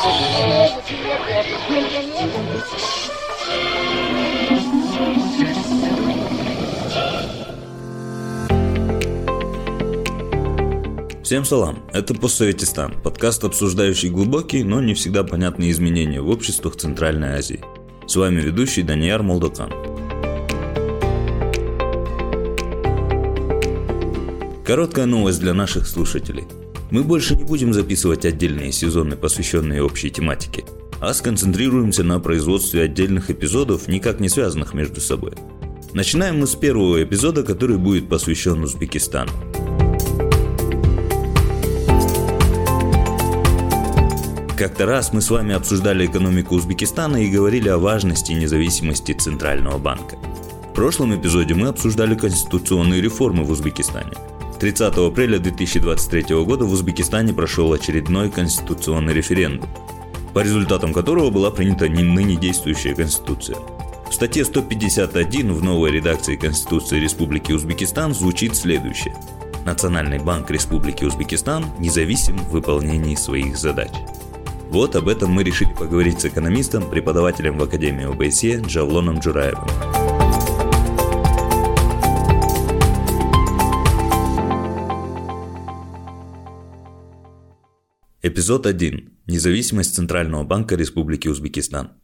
Всем салам, это «Постсоветистан», подкаст, обсуждающий глубокие, но не всегда понятные изменения в обществах Центральной Азии. С вами ведущий Данияр Молдокан. Короткая новость для наших слушателей. Мы больше не будем записывать отдельные сезоны, посвященные общей тематике, а сконцентрируемся на производстве отдельных эпизодов, никак не связанных между собой. Начинаем мы с первого эпизода, который будет посвящен Узбекистану. Как-то раз мы с вами обсуждали экономику Узбекистана и говорили о важности независимости Центрального банка. В прошлом эпизоде мы обсуждали конституционные реформы в Узбекистане. 30 апреля 2023 года в Узбекистане прошел очередной конституционный референдум, по результатам которого была принята ныне действующая конституция. В статье 151 в новой редакции Конституции Республики Узбекистан звучит следующее. Национальный банк Республики Узбекистан независим в выполнении своих задач. Вот об этом мы решили поговорить с экономистом, преподавателем в Академии ОБСЕ Джавлоном Джураевым. Эпизод 1. Независимость Центрального банка Республики Узбекистан.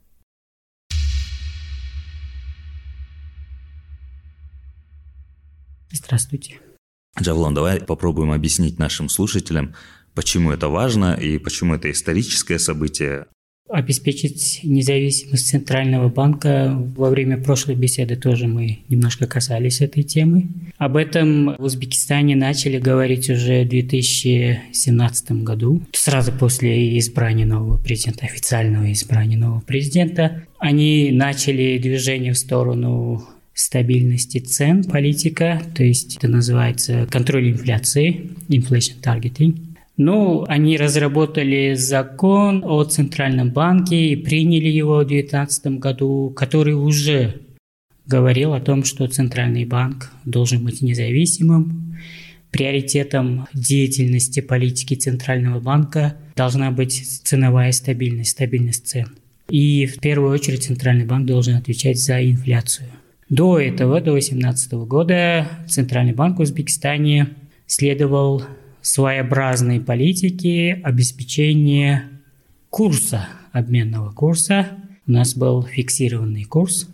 Здравствуйте. Джавлон, давай попробуем объяснить нашим слушателям, почему это важно и почему это историческое событие. Обеспечить независимость Центрального банка во время прошлой беседы тоже мы немножко касались этой темы. Об этом в Узбекистане начали говорить уже в 2017 году, сразу после избрания нового президента, официального избрания нового президента. Они начали движение в сторону стабильности цен, политика, то есть это называется контроль инфляции, inflation targeting. Ну, они разработали закон о Центральном банке и приняли его в 2019 году, который уже говорил о том, что Центральный банк должен быть независимым. Приоритетом деятельности политики Центрального банка должна быть ценовая стабильность, стабильность цен. И в первую очередь Центральный банк должен отвечать за инфляцию. До этого, до 2018 года, Центральный банк в Узбекистане следовал своеобразной политики обеспечения курса, обменного курса. У нас был фиксированный курс.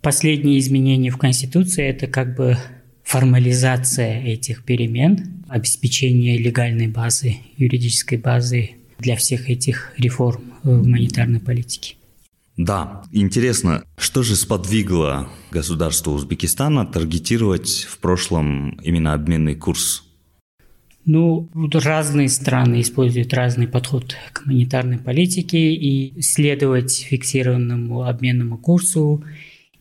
Последние изменения в Конституции – это как бы формализация этих перемен, обеспечение легальной базы, юридической базы для всех этих реформ в монетарной политике. Да, интересно, что же сподвигло государство Узбекистана таргетировать в прошлом именно обменный курс ну, разные страны используют разный подход к монетарной политике и следовать фиксированному обменному курсу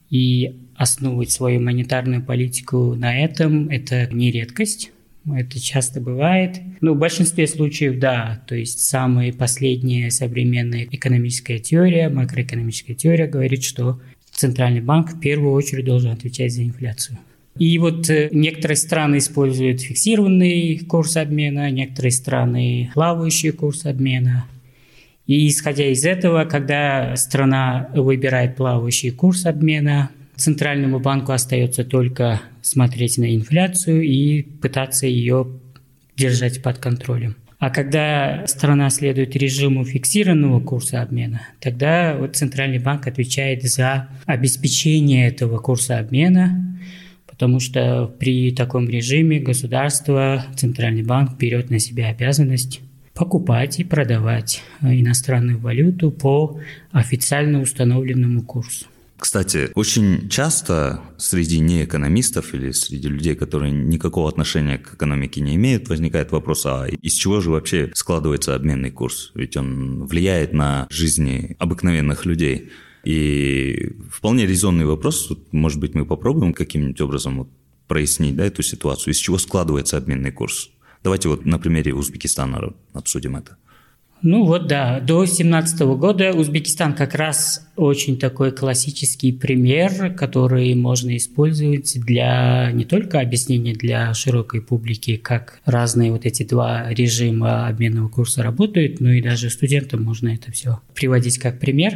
и основывать свою монетарную политику на этом – это не редкость. Это часто бывает. Ну, в большинстве случаев, да. То есть самая последняя современная экономическая теория, макроэкономическая теория говорит, что Центральный банк в первую очередь должен отвечать за инфляцию. И вот э, некоторые страны используют фиксированный курс обмена, некоторые страны плавающий курс обмена. И исходя из этого, когда страна выбирает плавающий курс обмена, Центральному банку остается только смотреть на инфляцию и пытаться ее держать под контролем. А когда страна следует режиму фиксированного курса обмена, тогда вот Центральный банк отвечает за обеспечение этого курса обмена, потому что при таком режиме государство, Центральный банк берет на себя обязанность покупать и продавать иностранную валюту по официально установленному курсу. Кстати, очень часто среди неэкономистов или среди людей, которые никакого отношения к экономике не имеют, возникает вопрос, а из чего же вообще складывается обменный курс? Ведь он влияет на жизни обыкновенных людей. И вполне резонный вопрос, может быть, мы попробуем каким-нибудь образом вот прояснить да, эту ситуацию, из чего складывается обменный курс. Давайте вот на примере Узбекистана обсудим это. Ну вот да, до 2017 года Узбекистан как раз очень такой классический пример, который можно использовать для не только объяснения для широкой публики, как разные вот эти два режима обменного курса работают, но и даже студентам можно это все приводить как пример.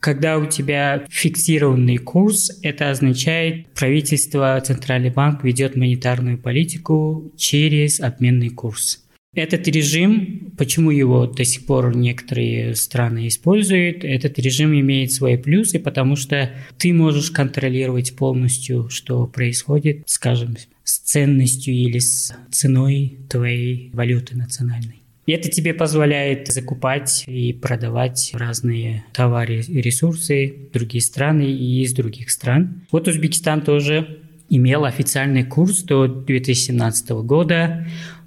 Когда у тебя фиксированный курс, это означает, правительство, Центральный банк ведет монетарную политику через обменный курс. Этот режим, почему его до сих пор некоторые страны используют, этот режим имеет свои плюсы, потому что ты можешь контролировать полностью, что происходит, скажем, с ценностью или с ценой твоей валюты национальной. И это тебе позволяет закупать и продавать разные товары и ресурсы другие страны и из других стран. Вот Узбекистан тоже имел официальный курс до 2017 года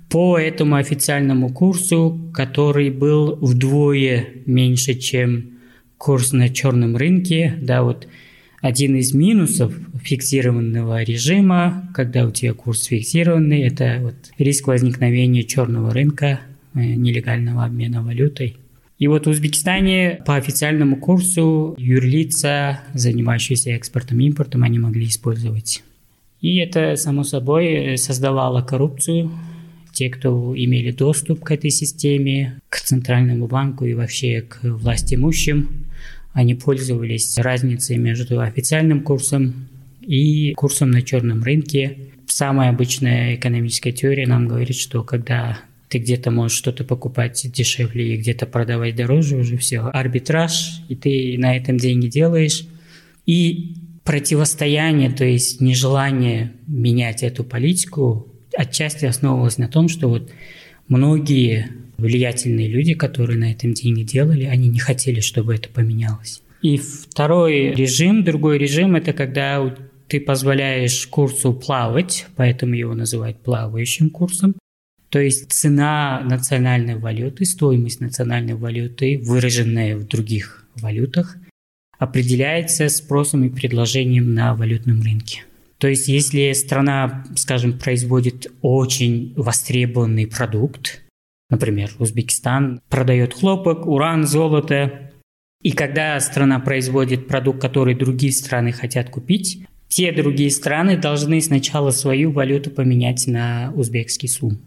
по этому официальному курсу, который был вдвое меньше, чем курс на черном рынке, да, вот один из минусов фиксированного режима, когда у тебя курс фиксированный, это вот риск возникновения черного рынка, нелегального обмена валютой. И вот в Узбекистане по официальному курсу юрлица, занимающиеся экспортом и импортом, они могли использовать. И это, само собой, создавало коррупцию, те, кто имели доступ к этой системе, к Центральному банку и вообще к власть имущим, они пользовались разницей между официальным курсом и курсом на черном рынке. Самая обычная экономическая теория нам говорит, что когда ты где-то можешь что-то покупать дешевле и где-то продавать дороже, уже все, арбитраж, и ты на этом деньги делаешь. И противостояние, то есть нежелание менять эту политику, отчасти основывалась на том, что вот многие влиятельные люди, которые на этом деньги делали, они не хотели, чтобы это поменялось. И второй режим, другой режим, это когда ты позволяешь курсу плавать, поэтому его называют плавающим курсом. То есть цена национальной валюты, стоимость национальной валюты, выраженная в других валютах, определяется спросом и предложением на валютном рынке. То есть если страна, скажем, производит очень востребованный продукт, например, Узбекистан продает хлопок, уран, золото, и когда страна производит продукт, который другие страны хотят купить, те другие страны должны сначала свою валюту поменять на узбекский сум.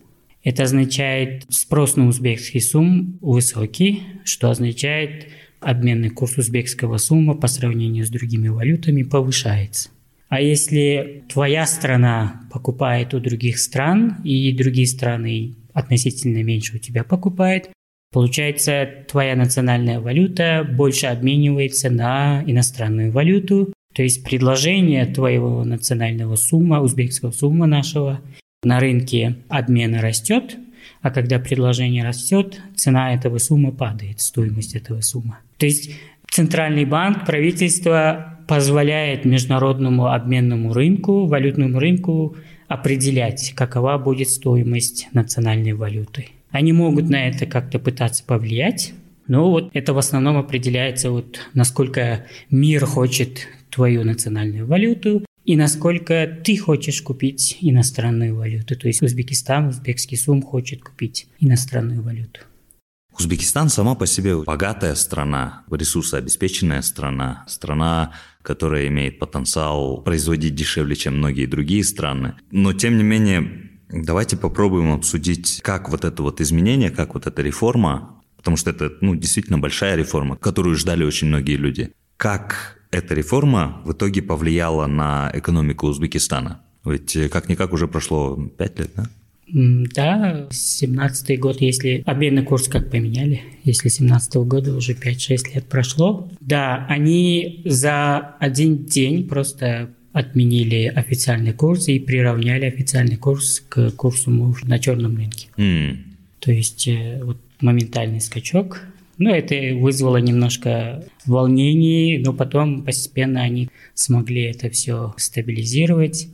Это означает спрос на узбекский сум высокий, что означает обменный курс узбекского сума по сравнению с другими валютами повышается. А если твоя страна покупает у других стран, и другие страны относительно меньше у тебя покупают, получается, твоя национальная валюта больше обменивается на иностранную валюту, то есть предложение твоего национального сумма, узбекского сумма нашего, на рынке обмена растет, а когда предложение растет, цена этого суммы падает, стоимость этого суммы. То есть Центральный банк, правительство позволяет международному обменному рынку, валютному рынку определять, какова будет стоимость национальной валюты. Они могут на это как-то пытаться повлиять, но вот это в основном определяется вот насколько мир хочет твою национальную валюту и насколько ты хочешь купить иностранную валюту. То есть Узбекистан, узбекский сум хочет купить иностранную валюту. Узбекистан сама по себе богатая страна, ресурсообеспеченная страна, страна, которая имеет потенциал производить дешевле, чем многие другие страны. Но тем не менее, давайте попробуем обсудить, как вот это вот изменение, как вот эта реформа, потому что это ну, действительно большая реформа, которую ждали очень многие люди. Как эта реформа в итоге повлияла на экономику Узбекистана? Ведь как-никак уже прошло пять лет, да? Да, 17 год, если обменный курс как поменяли, если 17 -го года уже 5-6 лет прошло. Да, они за один день просто отменили официальный курс и приравняли официальный курс к курсу на черном рынке. Mm. То есть э, вот моментальный скачок. Ну, это вызвало немножко волнений, но потом постепенно они смогли это все стабилизировать.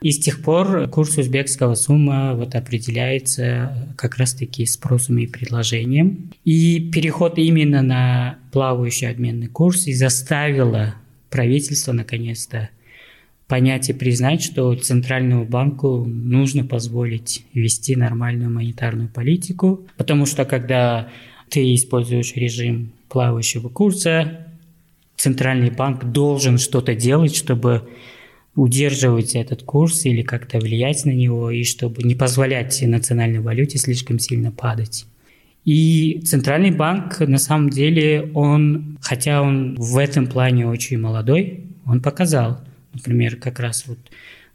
И с тех пор курс узбекского сумма вот определяется как раз-таки спросом и предложением. И переход именно на плавающий обменный курс и заставило правительство наконец-то понять и признать, что Центральному банку нужно позволить вести нормальную монетарную политику, потому что когда ты используешь режим плавающего курса, центральный банк должен что-то делать, чтобы удерживать этот курс или как-то влиять на него, и чтобы не позволять национальной валюте слишком сильно падать. И Центральный банк, на самом деле, он, хотя он в этом плане очень молодой, он показал, например, как раз вот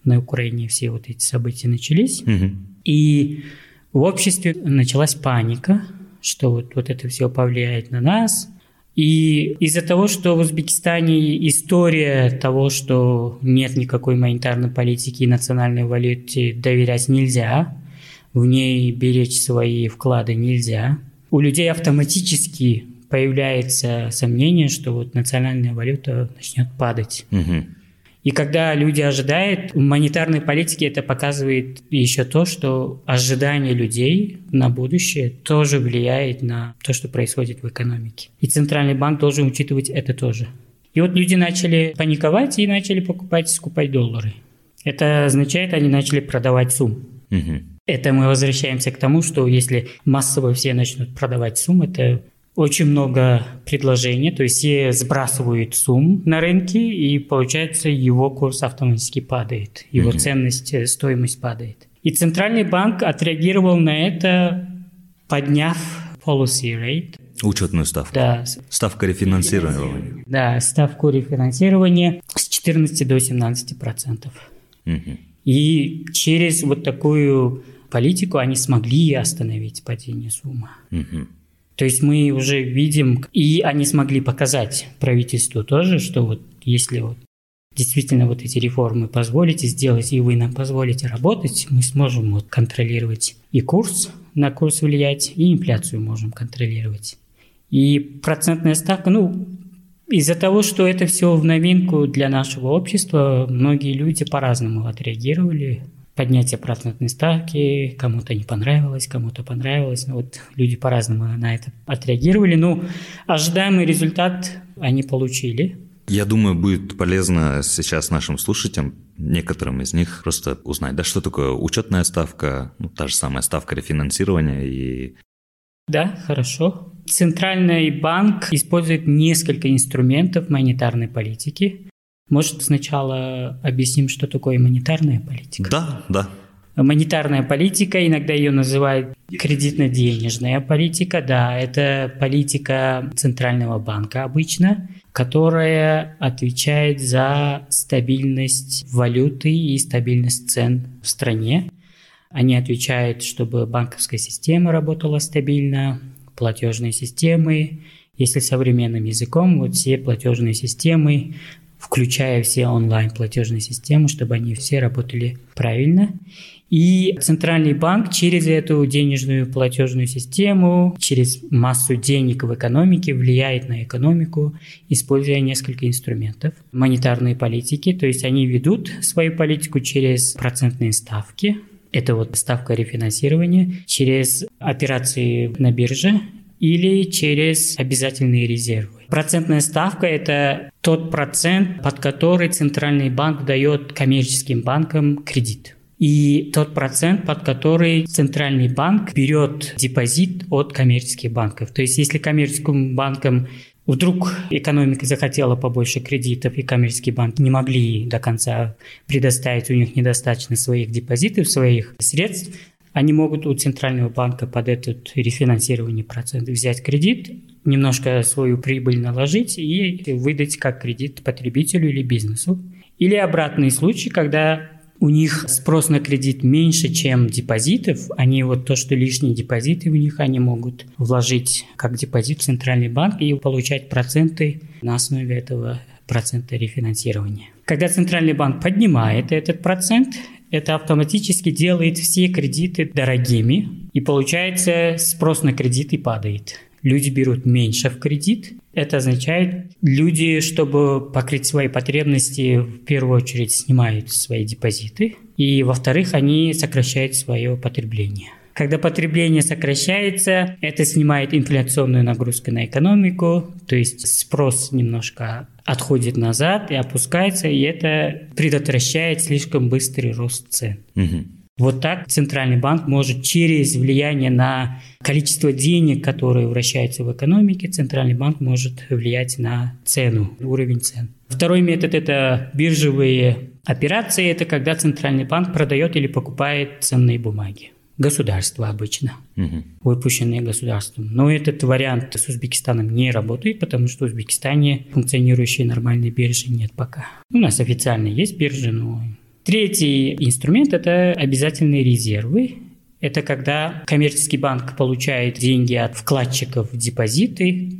на Украине все вот эти события начались, угу. и в обществе началась паника, что вот, вот это все повлияет на нас, и из-за того, что в Узбекистане история того, что нет никакой монетарной политики и национальной валюте доверять нельзя, в ней беречь свои вклады нельзя, у людей автоматически появляется сомнение, что вот национальная валюта начнет падать. Угу. И когда люди ожидают, в монетарной политике это показывает еще то, что ожидание людей на будущее тоже влияет на то, что происходит в экономике. И Центральный банк должен учитывать это тоже. И вот люди начали паниковать и начали покупать, скупать доллары. Это означает, они начали продавать сумму. Угу. Это мы возвращаемся к тому, что если массово все начнут продавать сумму, это очень много предложений, то есть все сбрасывают сумм на рынке, и получается его курс автоматически падает, его mm-hmm. ценность, э, стоимость падает. И Центральный банк отреагировал на это, подняв policy rate. Учетную ставку. Да. Ставка рефинансирования. Да, ставку рефинансирования с 14 до 17 процентов. Угу. И через вот такую политику они смогли остановить падение суммы. Угу. То есть мы уже видим, и они смогли показать правительству тоже, что вот если вот действительно вот эти реформы позволите сделать, и вы нам позволите работать, мы сможем вот контролировать и курс, на курс влиять, и инфляцию можем контролировать. И процентная ставка, ну, из-за того, что это все в новинку для нашего общества, многие люди по-разному отреагировали поднятие процентной ставки, кому-то не понравилось, кому-то понравилось. Ну, вот люди по-разному на это отреагировали. Ну, ожидаемый результат они получили. Я думаю, будет полезно сейчас нашим слушателям, некоторым из них, просто узнать, да, что такое учетная ставка, ну, та же самая ставка рефинансирования и... Да, хорошо. Центральный банк использует несколько инструментов монетарной политики. Может, сначала объясним, что такое монетарная политика? Да, да. Монетарная политика, иногда ее называют кредитно-денежная политика, да, это политика Центрального банка обычно, которая отвечает за стабильность валюты и стабильность цен в стране. Они отвечают, чтобы банковская система работала стабильно, платежные системы, если современным языком, вот все платежные системы включая все онлайн-платежные системы, чтобы они все работали правильно. И Центральный банк через эту денежную платежную систему, через массу денег в экономике влияет на экономику, используя несколько инструментов. Монетарные политики, то есть они ведут свою политику через процентные ставки, это вот ставка рефинансирования, через операции на бирже или через обязательные резервы. Процентная ставка – это тот процент, под который Центральный банк дает коммерческим банкам кредит. И тот процент, под который Центральный банк берет депозит от коммерческих банков. То есть если коммерческим банкам вдруг экономика захотела побольше кредитов, и коммерческие банки не могли до конца предоставить, у них недостаточно своих депозитов, своих средств, они могут у Центрального банка под этот рефинансирование процентов взять кредит, немножко свою прибыль наложить и выдать как кредит потребителю или бизнесу. Или обратный случай, когда у них спрос на кредит меньше, чем депозитов, они вот то, что лишние депозиты у них, они могут вложить как депозит в Центральный банк и получать проценты на основе этого процента рефинансирования. Когда Центральный банк поднимает этот процент, это автоматически делает все кредиты дорогими, и получается спрос на кредиты падает. Люди берут меньше в кредит. Это означает, люди, чтобы покрыть свои потребности, в первую очередь снимают свои депозиты, и во-вторых, они сокращают свое потребление. Когда потребление сокращается, это снимает инфляционную нагрузку на экономику, то есть спрос немножко отходит назад и опускается, и это предотвращает слишком быстрый рост цен. Угу. Вот так Центральный банк может через влияние на количество денег, которые вращаются в экономике, Центральный банк может влиять на цену, уровень цен. Второй метод – это биржевые операции. Это когда Центральный банк продает или покупает ценные бумаги. Государство обычно, угу. выпущенные государством. Но этот вариант с Узбекистаном не работает, потому что в Узбекистане функционирующей нормальной биржи нет пока. У нас официально есть биржа, но Третий инструмент – это обязательные резервы. Это когда коммерческий банк получает деньги от вкладчиков в депозиты,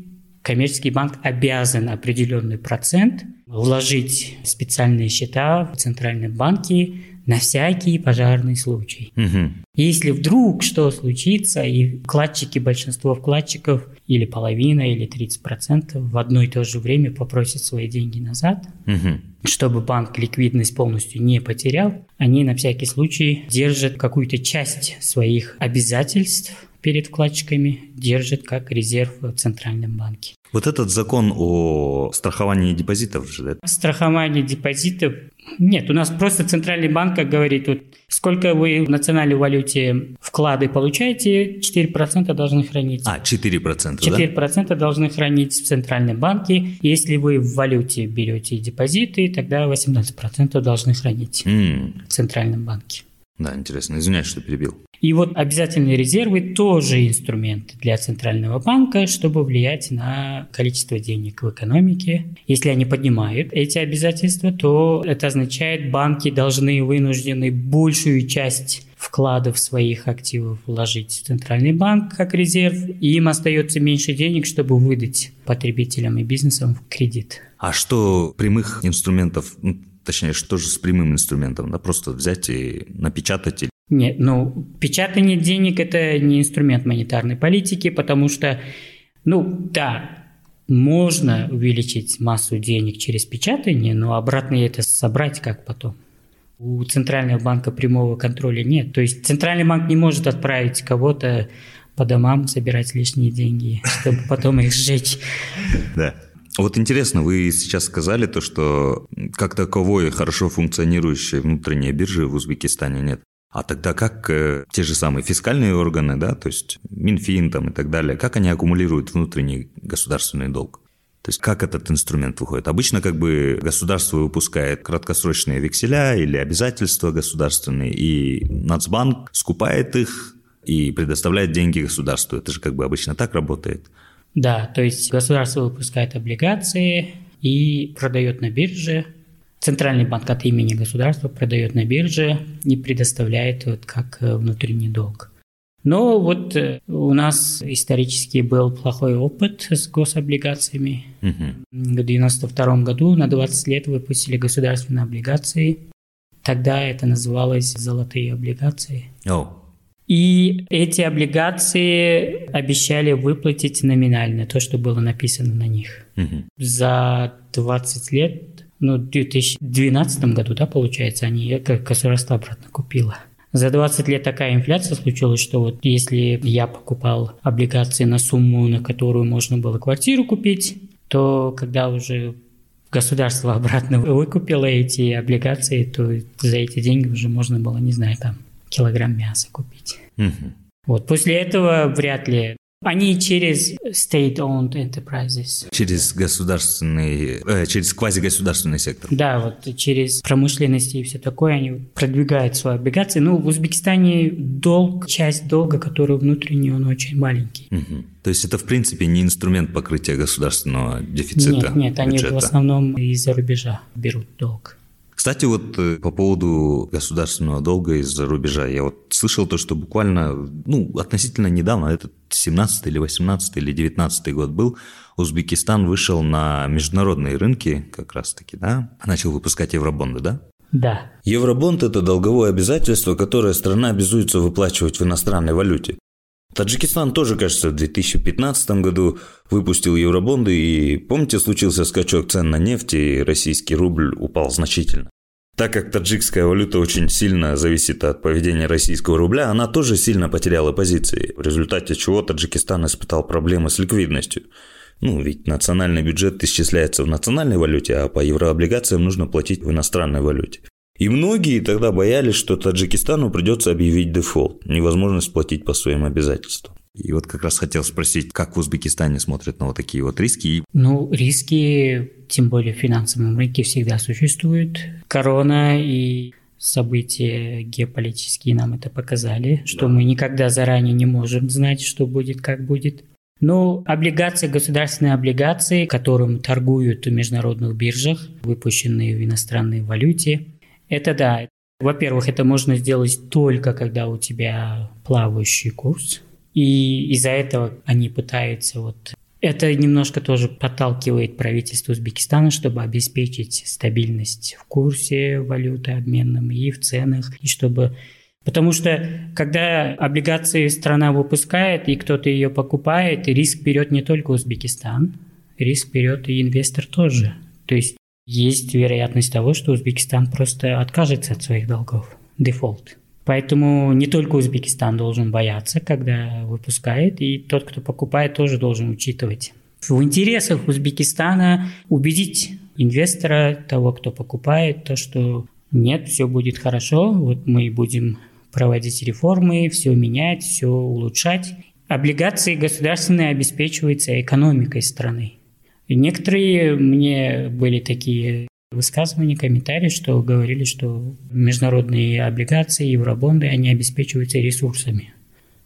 коммерческий банк обязан определенный процент вложить в специальные счета в центральном банке на всякий пожарный случай. Угу. Если вдруг что случится, и вкладчики, большинство вкладчиков, или половина, или 30% в одно и то же время попросят свои деньги назад, угу. чтобы банк ликвидность полностью не потерял, они на всякий случай держат какую-то часть своих обязательств перед вкладчиками, держат как резерв в Центральном банке. Вот этот закон о страховании депозитов же, да? Страхование депозитов нет, у нас просто Центральный банк, как говорит, вот, сколько вы в национальной валюте вклады получаете, 4% должны хранить. А, 4%, 4% да? должны хранить в Центральном банке. Если вы в валюте берете депозиты, тогда 18% должны хранить mm. в Центральном банке. Да, интересно. Извиняюсь, что перебил. И вот обязательные резервы тоже инструмент для Центрального банка, чтобы влиять на количество денег в экономике. Если они поднимают эти обязательства, то это означает, банки должны вынуждены большую часть вкладов своих активов вложить в Центральный банк как резерв, и им остается меньше денег, чтобы выдать потребителям и бизнесам кредит. А что прямых инструментов Точнее, что же с прямым инструментом? Да, просто взять и напечатать? Нет, ну, печатание денег – это не инструмент монетарной политики, потому что, ну, да, можно увеличить массу денег через печатание, но обратно это собрать как потом. У Центрального банка прямого контроля нет. То есть Центральный банк не может отправить кого-то по домам собирать лишние деньги, чтобы потом их сжечь. Да. Вот интересно, вы сейчас сказали то, что как таковой хорошо функционирующей внутренней биржи в Узбекистане нет. А тогда как э, те же самые фискальные органы, да, то есть Минфин там и так далее, как они аккумулируют внутренний государственный долг? То есть как этот инструмент выходит? Обычно как бы государство выпускает краткосрочные векселя или обязательства государственные, и Нацбанк скупает их и предоставляет деньги государству. Это же как бы обычно так работает. Да, то есть государство выпускает облигации и продает на бирже. Центральный банк от имени государства продает на бирже и предоставляет вот как э, внутренний долг. Но вот э, у нас исторически был плохой опыт с гособлигациями. Угу. В 1992 году на 20 лет выпустили государственные облигации. Тогда это называлось золотые облигации. Oh. И эти облигации обещали выплатить номинально то, что было написано на них. Угу. За 20 лет, ну, в 2012 году, да, получается, они государство обратно купило. За 20 лет такая инфляция случилась, что вот если я покупал облигации на сумму, на которую можно было квартиру купить, то когда уже государство обратно выкупило эти облигации, то за эти деньги уже можно было, не знаю, там килограмм мяса купить. Угу. Вот после этого вряд ли. Они через state-owned enterprises. Через государственный, э, через квазигосударственный сектор. Да, вот через промышленность и все такое они продвигают свои облигации. Ну, в Узбекистане долг, часть долга, который внутренний, он очень маленький. Угу. То есть это, в принципе, не инструмент покрытия государственного дефицита Нет, нет, они в основном из-за рубежа берут долг. Кстати, вот э, по поводу государственного долга из-за рубежа, я вот слышал то, что буквально, ну, относительно недавно, это 17 или 18 или 19 год был, Узбекистан вышел на международные рынки как раз-таки, да, начал выпускать евробонды, да? Да. Евробонд – это долговое обязательство, которое страна обязуется выплачивать в иностранной валюте. Таджикистан тоже, кажется, в 2015 году выпустил евробонды, и, помните, случился скачок цен на нефть, и российский рубль упал значительно. Так как таджикская валюта очень сильно зависит от поведения российского рубля, она тоже сильно потеряла позиции, в результате чего Таджикистан испытал проблемы с ликвидностью. Ну, ведь национальный бюджет исчисляется в национальной валюте, а по еврооблигациям нужно платить в иностранной валюте. И многие тогда боялись, что Таджикистану придется объявить дефолт, невозможность платить по своим обязательствам. И вот как раз хотел спросить, как в Узбекистане смотрят на вот такие вот риски? Ну, риски, тем более в финансовом рынке, всегда существуют. Корона и события геополитические нам это показали, что да. мы никогда заранее не можем знать, что будет, как будет. Но облигации, государственные облигации, которым торгуют в международных биржах, выпущенные в иностранной валюте, это да. Во-первых, это можно сделать только когда у тебя плавающий курс, и из-за этого они пытаются вот это немножко тоже подталкивает правительство Узбекистана, чтобы обеспечить стабильность в курсе валюты обменном и в ценах, и чтобы Потому что когда облигации страна выпускает, и кто-то ее покупает, риск берет не только Узбекистан, риск берет и инвестор тоже. То есть есть вероятность того, что Узбекистан просто откажется от своих долгов. Дефолт. Поэтому не только Узбекистан должен бояться, когда выпускает, и тот, кто покупает, тоже должен учитывать. В интересах Узбекистана убедить инвестора, того, кто покупает, то, что нет, все будет хорошо, вот мы будем проводить реформы, все менять, все улучшать. Облигации государственные обеспечиваются экономикой страны. Некоторые мне были такие высказывания, комментарии, что говорили, что международные облигации, евробонды, они обеспечиваются ресурсами.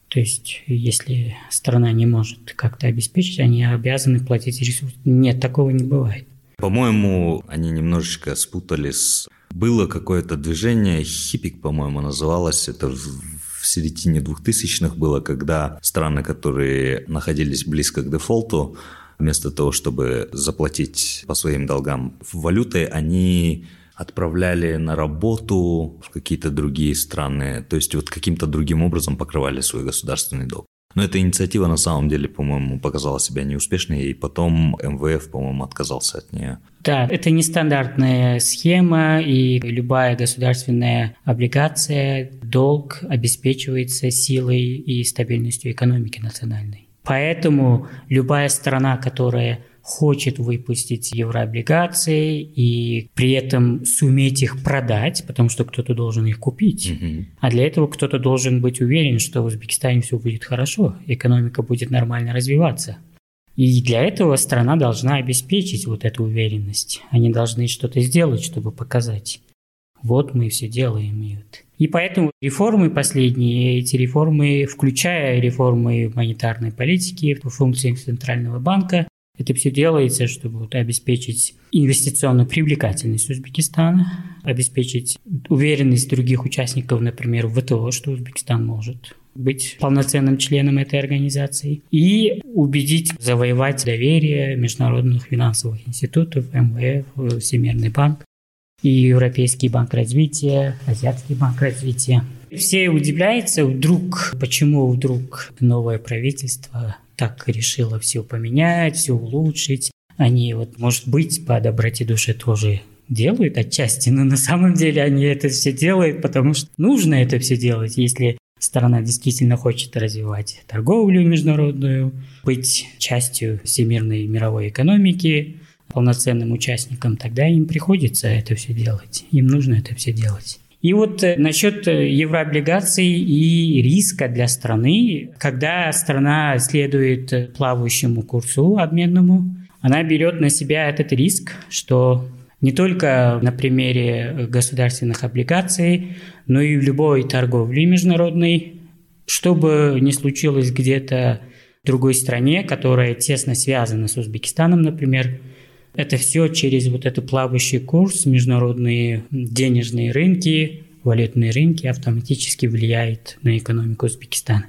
То есть, если страна не может как-то обеспечить, они обязаны платить ресурсы. Нет, такого не бывает. По-моему, они немножечко спутали с... Было какое-то движение, хипик, по-моему, называлось, это в середине 2000-х было, когда страны, которые находились близко к дефолту, вместо того, чтобы заплатить по своим долгам валютой, они отправляли на работу в какие-то другие страны, то есть вот каким-то другим образом покрывали свой государственный долг. Но эта инициатива на самом деле, по-моему, показала себя неуспешной, и потом МВФ, по-моему, отказался от нее. Да, это нестандартная схема, и любая государственная облигация, долг обеспечивается силой и стабильностью экономики национальной. Поэтому любая страна, которая хочет выпустить еврооблигации и при этом суметь их продать, потому что кто-то должен их купить. Угу. А для этого кто-то должен быть уверен, что в Узбекистане все будет хорошо, экономика будет нормально развиваться. И для этого страна должна обеспечить вот эту уверенность. Они должны что-то сделать, чтобы показать. Вот мы все делаем. И, вот. И поэтому реформы последние, эти реформы, включая реформы монетарной политики, функции Центрального банка, это все делается, чтобы обеспечить инвестиционную привлекательность Узбекистана, обеспечить уверенность других участников, например, в ВТО, что Узбекистан может быть полноценным членом этой организации и убедить, завоевать доверие международных финансовых институтов, МВФ, Всемирный банк и Европейский банк развития, Азиатский банк развития. Все удивляются вдруг, почему вдруг новое правительство так решило все поменять, все улучшить. Они вот, может быть, по доброте души тоже делают отчасти, но на самом деле они это все делают, потому что нужно это все делать, если страна действительно хочет развивать торговлю международную, быть частью всемирной мировой экономики, полноценным участником, тогда им приходится это все делать. Им нужно это все делать. И вот э, насчет э, еврооблигаций и риска для страны, когда страна следует э, плавающему курсу обменному, она берет на себя этот риск, что не только на примере государственных облигаций, но и в любой торговле международной, что бы ни случилось где-то в другой стране, которая тесно связана с Узбекистаном, например, это все через вот этот плавающий курс, международные денежные рынки, валютные рынки автоматически влияет на экономику Узбекистана.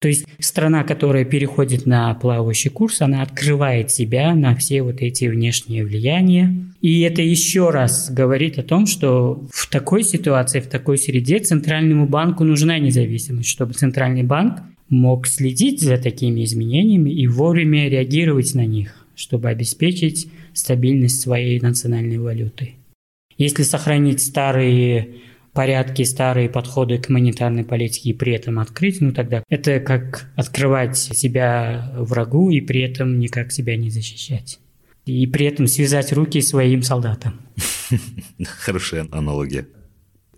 То есть страна, которая переходит на плавающий курс, она открывает себя на все вот эти внешние влияния. И это еще раз говорит о том, что в такой ситуации, в такой среде Центральному банку нужна независимость, чтобы Центральный банк мог следить за такими изменениями и вовремя реагировать на них чтобы обеспечить стабильность своей национальной валюты. Если сохранить старые порядки, старые подходы к монетарной политике и при этом открыть, ну тогда это как открывать себя врагу и при этом никак себя не защищать. И при этом связать руки своим солдатам. Хорошая аналогия.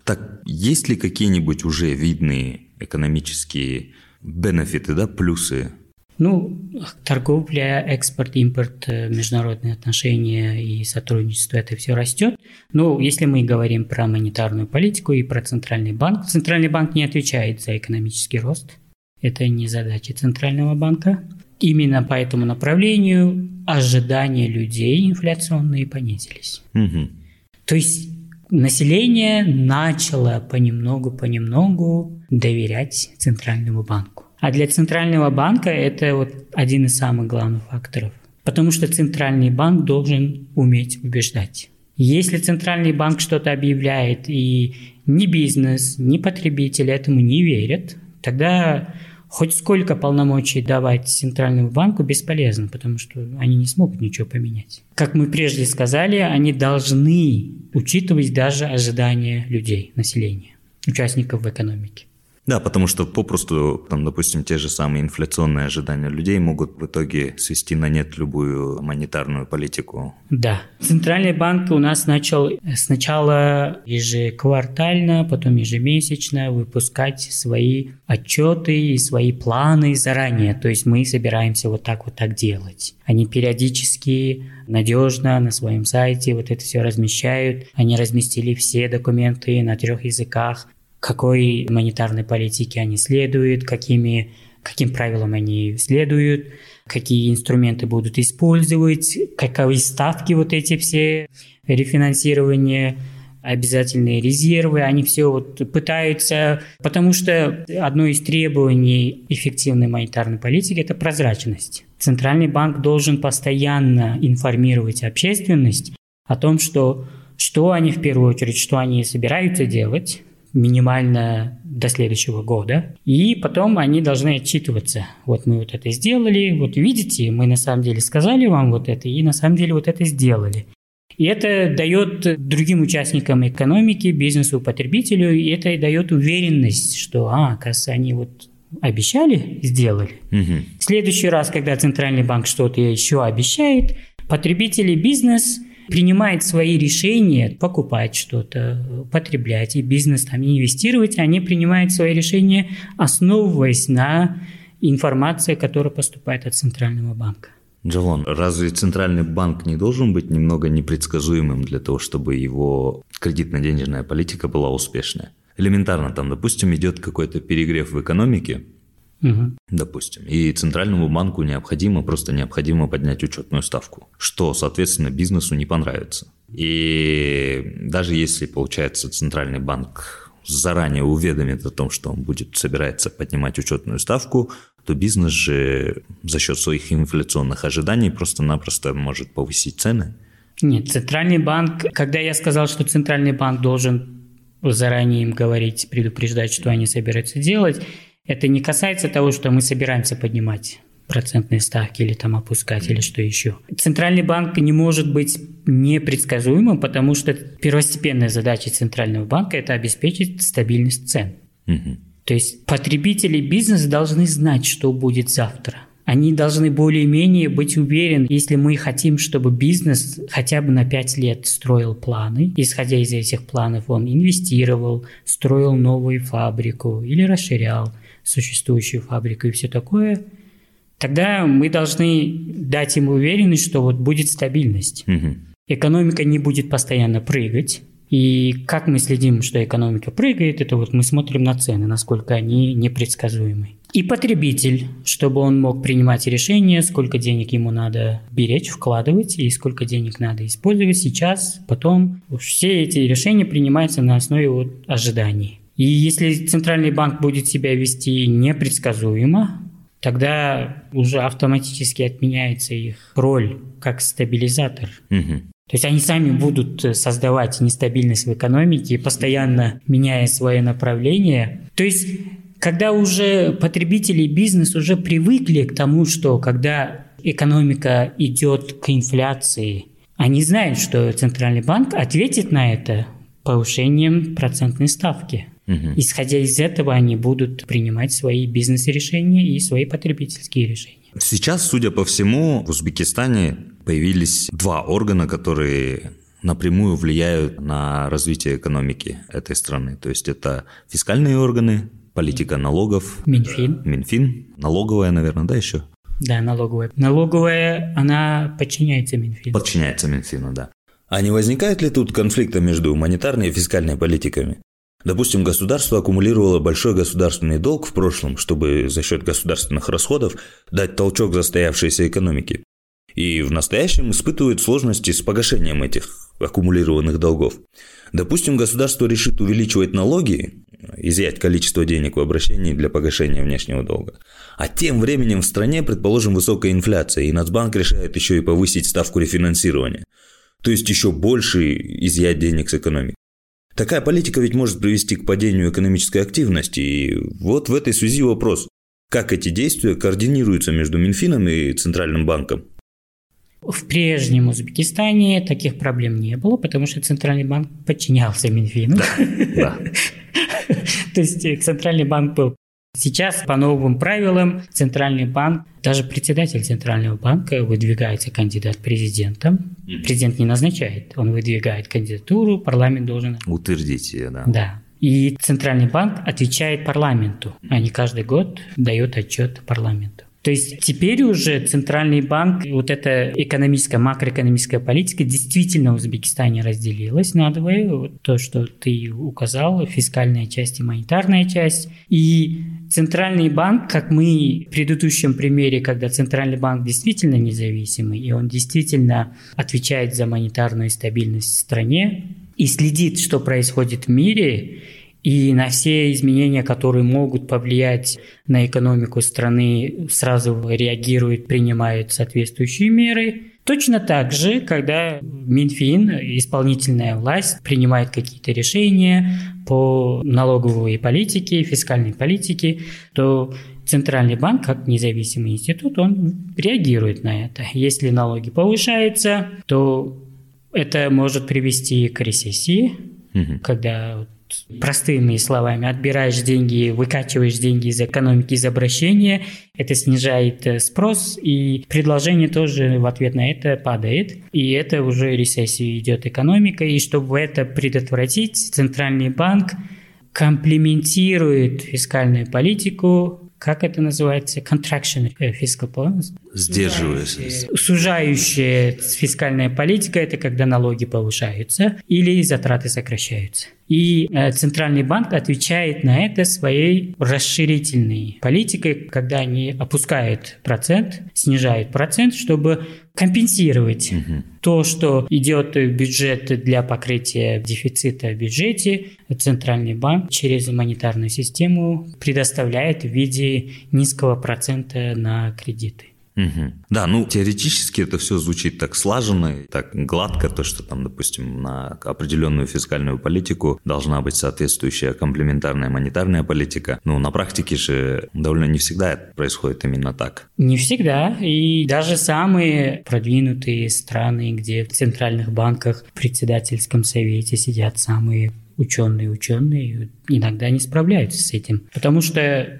Так, есть ли какие-нибудь уже видные экономические бенефиты, да, плюсы ну, торговля, экспорт, импорт, э, международные отношения и сотрудничество, это все растет. Но если мы говорим про монетарную политику и про Центральный банк, Центральный банк не отвечает за экономический рост. Это не задача Центрального банка. Именно по этому направлению ожидания людей инфляционные понизились. Угу. То есть население начало понемногу-понемногу доверять Центральному банку. А для Центрального банка это вот один из самых главных факторов. Потому что Центральный банк должен уметь убеждать. Если Центральный банк что-то объявляет, и ни бизнес, ни потребитель этому не верят, тогда хоть сколько полномочий давать Центральному банку бесполезно, потому что они не смогут ничего поменять. Как мы прежде сказали, они должны учитывать даже ожидания людей, населения, участников в экономике. Да, потому что попросту, там, допустим, те же самые инфляционные ожидания людей могут в итоге свести на нет любую монетарную политику. Да. Центральный банк у нас начал сначала ежеквартально, потом ежемесячно выпускать свои отчеты и свои планы заранее. То есть мы собираемся вот так вот так делать. Они периодически надежно на своем сайте вот это все размещают. Они разместили все документы на трех языках какой монетарной политике они следуют, какими, каким правилам они следуют, какие инструменты будут использовать, каковы ставки вот эти все рефинансирования, обязательные резервы, они все вот пытаются, потому что одно из требований эффективной монетарной политики – это прозрачность. Центральный банк должен постоянно информировать общественность о том, что, что они в первую очередь, что они собираются делать, минимально до следующего года. И потом они должны отчитываться. Вот мы вот это сделали, вот видите, мы на самом деле сказали вам вот это, и на самом деле вот это сделали. И это дает другим участникам экономики, бизнесу, потребителю, и это дает уверенность, что, а, оказывается, они вот обещали, сделали. Угу. В следующий раз, когда Центральный банк что-то еще обещает, потребители, бизнес – принимает свои решения, покупать что-то, потреблять и бизнес там инвестировать, они принимают свои решения, основываясь на информации, которая поступает от Центрального банка. Джалон, разве Центральный банк не должен быть немного непредсказуемым для того, чтобы его кредитно-денежная политика была успешная? Элементарно, там, допустим, идет какой-то перегрев в экономике, Угу. Допустим. И центральному банку необходимо, просто необходимо поднять учетную ставку, что, соответственно, бизнесу не понравится. И даже если, получается, центральный банк заранее уведомит о том, что он будет собирается поднимать учетную ставку, то бизнес же за счет своих инфляционных ожиданий просто-напросто может повысить цены. Нет, центральный банк, когда я сказал, что центральный банк должен заранее им говорить, предупреждать, что они собираются делать, это не касается того, что мы собираемся поднимать процентные ставки или там опускать или что еще. Центральный банк не может быть непредсказуемым, потому что первостепенная задача Центрального банка – это обеспечить стабильность цен. Угу. То есть потребители бизнеса должны знать, что будет завтра. Они должны более-менее быть уверены, если мы хотим, чтобы бизнес хотя бы на 5 лет строил планы, исходя из этих планов он инвестировал, строил новую фабрику или расширял – существующую фабрику и все такое, тогда мы должны дать им уверенность, что вот будет стабильность. Угу. Экономика не будет постоянно прыгать. И как мы следим, что экономика прыгает, это вот мы смотрим на цены, насколько они непредсказуемы. И потребитель, чтобы он мог принимать решения, сколько денег ему надо беречь, вкладывать, и сколько денег надо использовать сейчас, потом. Все эти решения принимаются на основе вот ожиданий. И если центральный банк будет себя вести непредсказуемо, тогда уже автоматически отменяется их роль как стабилизатор. Угу. То есть они сами будут создавать нестабильность в экономике, постоянно меняя свое направление. То есть когда уже потребители и бизнес уже привыкли к тому, что когда экономика идет к инфляции, они знают, что Центральный банк ответит на это повышением процентной ставки. Угу. Исходя из этого, они будут принимать свои бизнес-решения и свои потребительские решения. Сейчас, судя по всему, в Узбекистане появились два органа, которые напрямую влияют на развитие экономики этой страны. То есть это фискальные органы, политика налогов. Минфин. Минфин, налоговая, наверное, да, еще? Да, налоговая. Налоговая, она подчиняется Минфину. Подчиняется Минфину, да. А не возникает ли тут конфликта между монетарной и фискальной политиками? Допустим, государство аккумулировало большой государственный долг в прошлом, чтобы за счет государственных расходов дать толчок застоявшейся экономике. И в настоящем испытывает сложности с погашением этих аккумулированных долгов. Допустим, государство решит увеличивать налоги, изъять количество денег в обращении для погашения внешнего долга. А тем временем в стране, предположим, высокая инфляция, и Нацбанк решает еще и повысить ставку рефинансирования. То есть еще больше изъять денег с экономики. Такая политика ведь может привести к падению экономической активности. И вот в этой связи вопрос. Как эти действия координируются между Минфином и Центральным банком? В прежнем Узбекистане таких проблем не было, потому что Центральный банк подчинялся Минфину. Да, То есть Центральный банк был. Сейчас по новым правилам Центральный банк, даже председатель Центрального банка выдвигается кандидат президентом. Президент не назначает, он выдвигает кандидатуру, парламент должен... Утвердить ее, да. Да. И Центральный банк отвечает парламенту, а не каждый год дает отчет парламенту. То есть теперь уже Центральный банк, вот эта экономическая, макроэкономическая политика действительно в Узбекистане разделилась надвое. Вот то, что ты указал, фискальная часть и монетарная часть. И Центральный банк, как мы в предыдущем примере, когда Центральный банк действительно независимый, и он действительно отвечает за монетарную стабильность в стране, и следит, что происходит в мире, и на все изменения, которые могут повлиять на экономику страны, сразу реагирует, принимает соответствующие меры. Точно так же, когда Минфин, исполнительная власть, принимает какие-то решения по налоговой политике, фискальной политике, то Центральный банк, как независимый институт, он реагирует на это. Если налоги повышаются, то это может привести к рецессии, угу. когда простыми словами, отбираешь деньги, выкачиваешь деньги из экономики, из обращения, это снижает э, спрос, и предложение тоже в ответ на это падает, и это уже рецессия идет экономика, и чтобы это предотвратить, Центральный банк комплементирует фискальную политику как это называется, contraction fiscal policy. Сдерживающая. Сужающая фискальная политика – это когда налоги повышаются или затраты сокращаются. И э, Центральный банк отвечает на это своей расширительной политикой, когда они опускают процент, снижают процент, чтобы компенсировать угу. то, что идет в бюджет для покрытия дефицита в бюджете. Центральный банк через монетарную систему предоставляет в виде низкого процента на кредиты. Угу. Да, ну теоретически это все звучит так слаженно, так гладко, то, что там, допустим, на определенную фискальную политику должна быть соответствующая комплементарная монетарная политика. Но на практике же довольно не всегда это происходит именно так. Не всегда. И даже самые продвинутые страны, где в центральных банках, в председательском совете сидят самые ученые ученые, иногда не справляются с этим. Потому что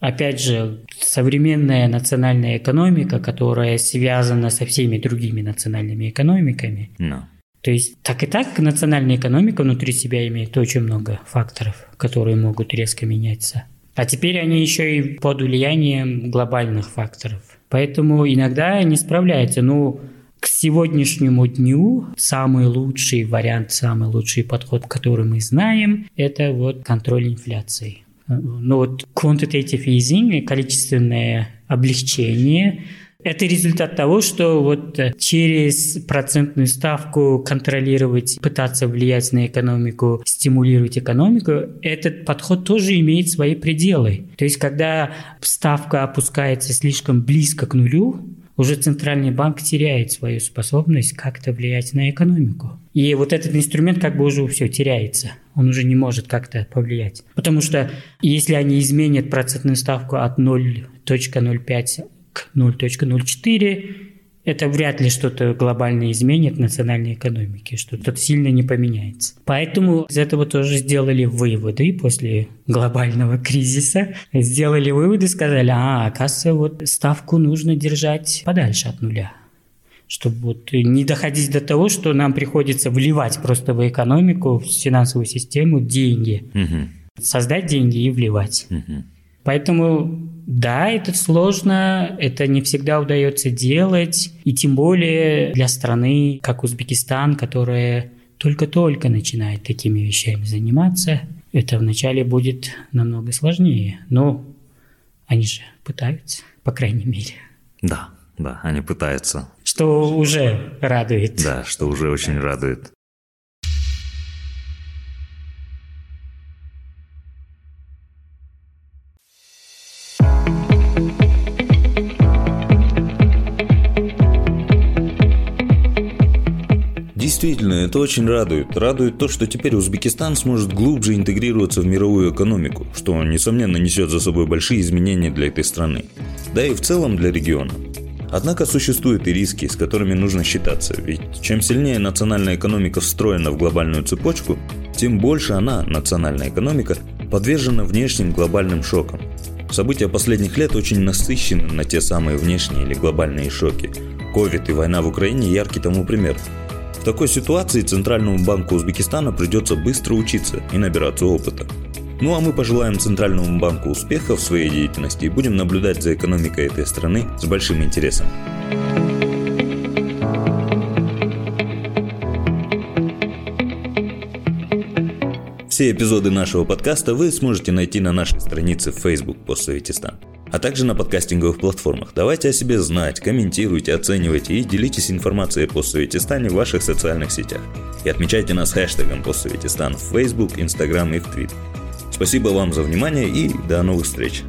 Опять же, современная национальная экономика, которая связана со всеми другими национальными экономиками. No. То есть так и так национальная экономика внутри себя имеет очень много факторов, которые могут резко меняться. А теперь они еще и под влиянием глобальных факторов. Поэтому иногда не справляются. Ну, к сегодняшнему дню самый лучший вариант, самый лучший подход, который мы знаем, это вот контроль инфляции. Ну вот quantitative easing, количественное облегчение, это результат того, что вот через процентную ставку контролировать, пытаться влиять на экономику, стимулировать экономику, этот подход тоже имеет свои пределы. То есть, когда ставка опускается слишком близко к нулю, уже центральный банк теряет свою способность как-то влиять на экономику. И вот этот инструмент как бы уже все теряется. Он уже не может как-то повлиять. Потому что если они изменят процентную ставку от 0.05 к 0.04, это вряд ли что-то глобально изменит в национальной экономике, что-то сильно не поменяется. Поэтому из этого тоже сделали выводы после глобального кризиса. Сделали выводы, сказали, а, оказывается, вот ставку нужно держать подальше от нуля чтобы вот не доходить до того, что нам приходится вливать просто в экономику, в финансовую систему деньги. Угу. Создать деньги и вливать. Угу. Поэтому да, это сложно, это не всегда удается делать, и тем более для страны, как Узбекистан, которая только-только начинает такими вещами заниматься, это вначале будет намного сложнее. Но они же пытаются, по крайней мере. Да, да, они пытаются. Что уже радует. Да, что уже очень радует. Действительно, это очень радует. Радует то, что теперь Узбекистан сможет глубже интегрироваться в мировую экономику, что, несомненно, несет за собой большие изменения для этой страны. Да и в целом для региона. Однако существуют и риски, с которыми нужно считаться, ведь чем сильнее национальная экономика встроена в глобальную цепочку, тем больше она, национальная экономика, подвержена внешним глобальным шокам. События последних лет очень насыщены на те самые внешние или глобальные шоки. Ковид и война в Украине – яркий тому пример – в такой ситуации Центральному банку Узбекистана придется быстро учиться и набираться опыта. Ну а мы пожелаем Центральному банку успеха в своей деятельности и будем наблюдать за экономикой этой страны с большим интересом. Все эпизоды нашего подкаста вы сможете найти на нашей странице в Facebook «Постсоветистан» а также на подкастинговых платформах. Давайте о себе знать, комментируйте, оценивайте и делитесь информацией по Советистане в ваших социальных сетях. И отмечайте нас хэштегом Постсоветистан в Facebook, Instagram и в Twitter. Спасибо вам за внимание и до новых встреч!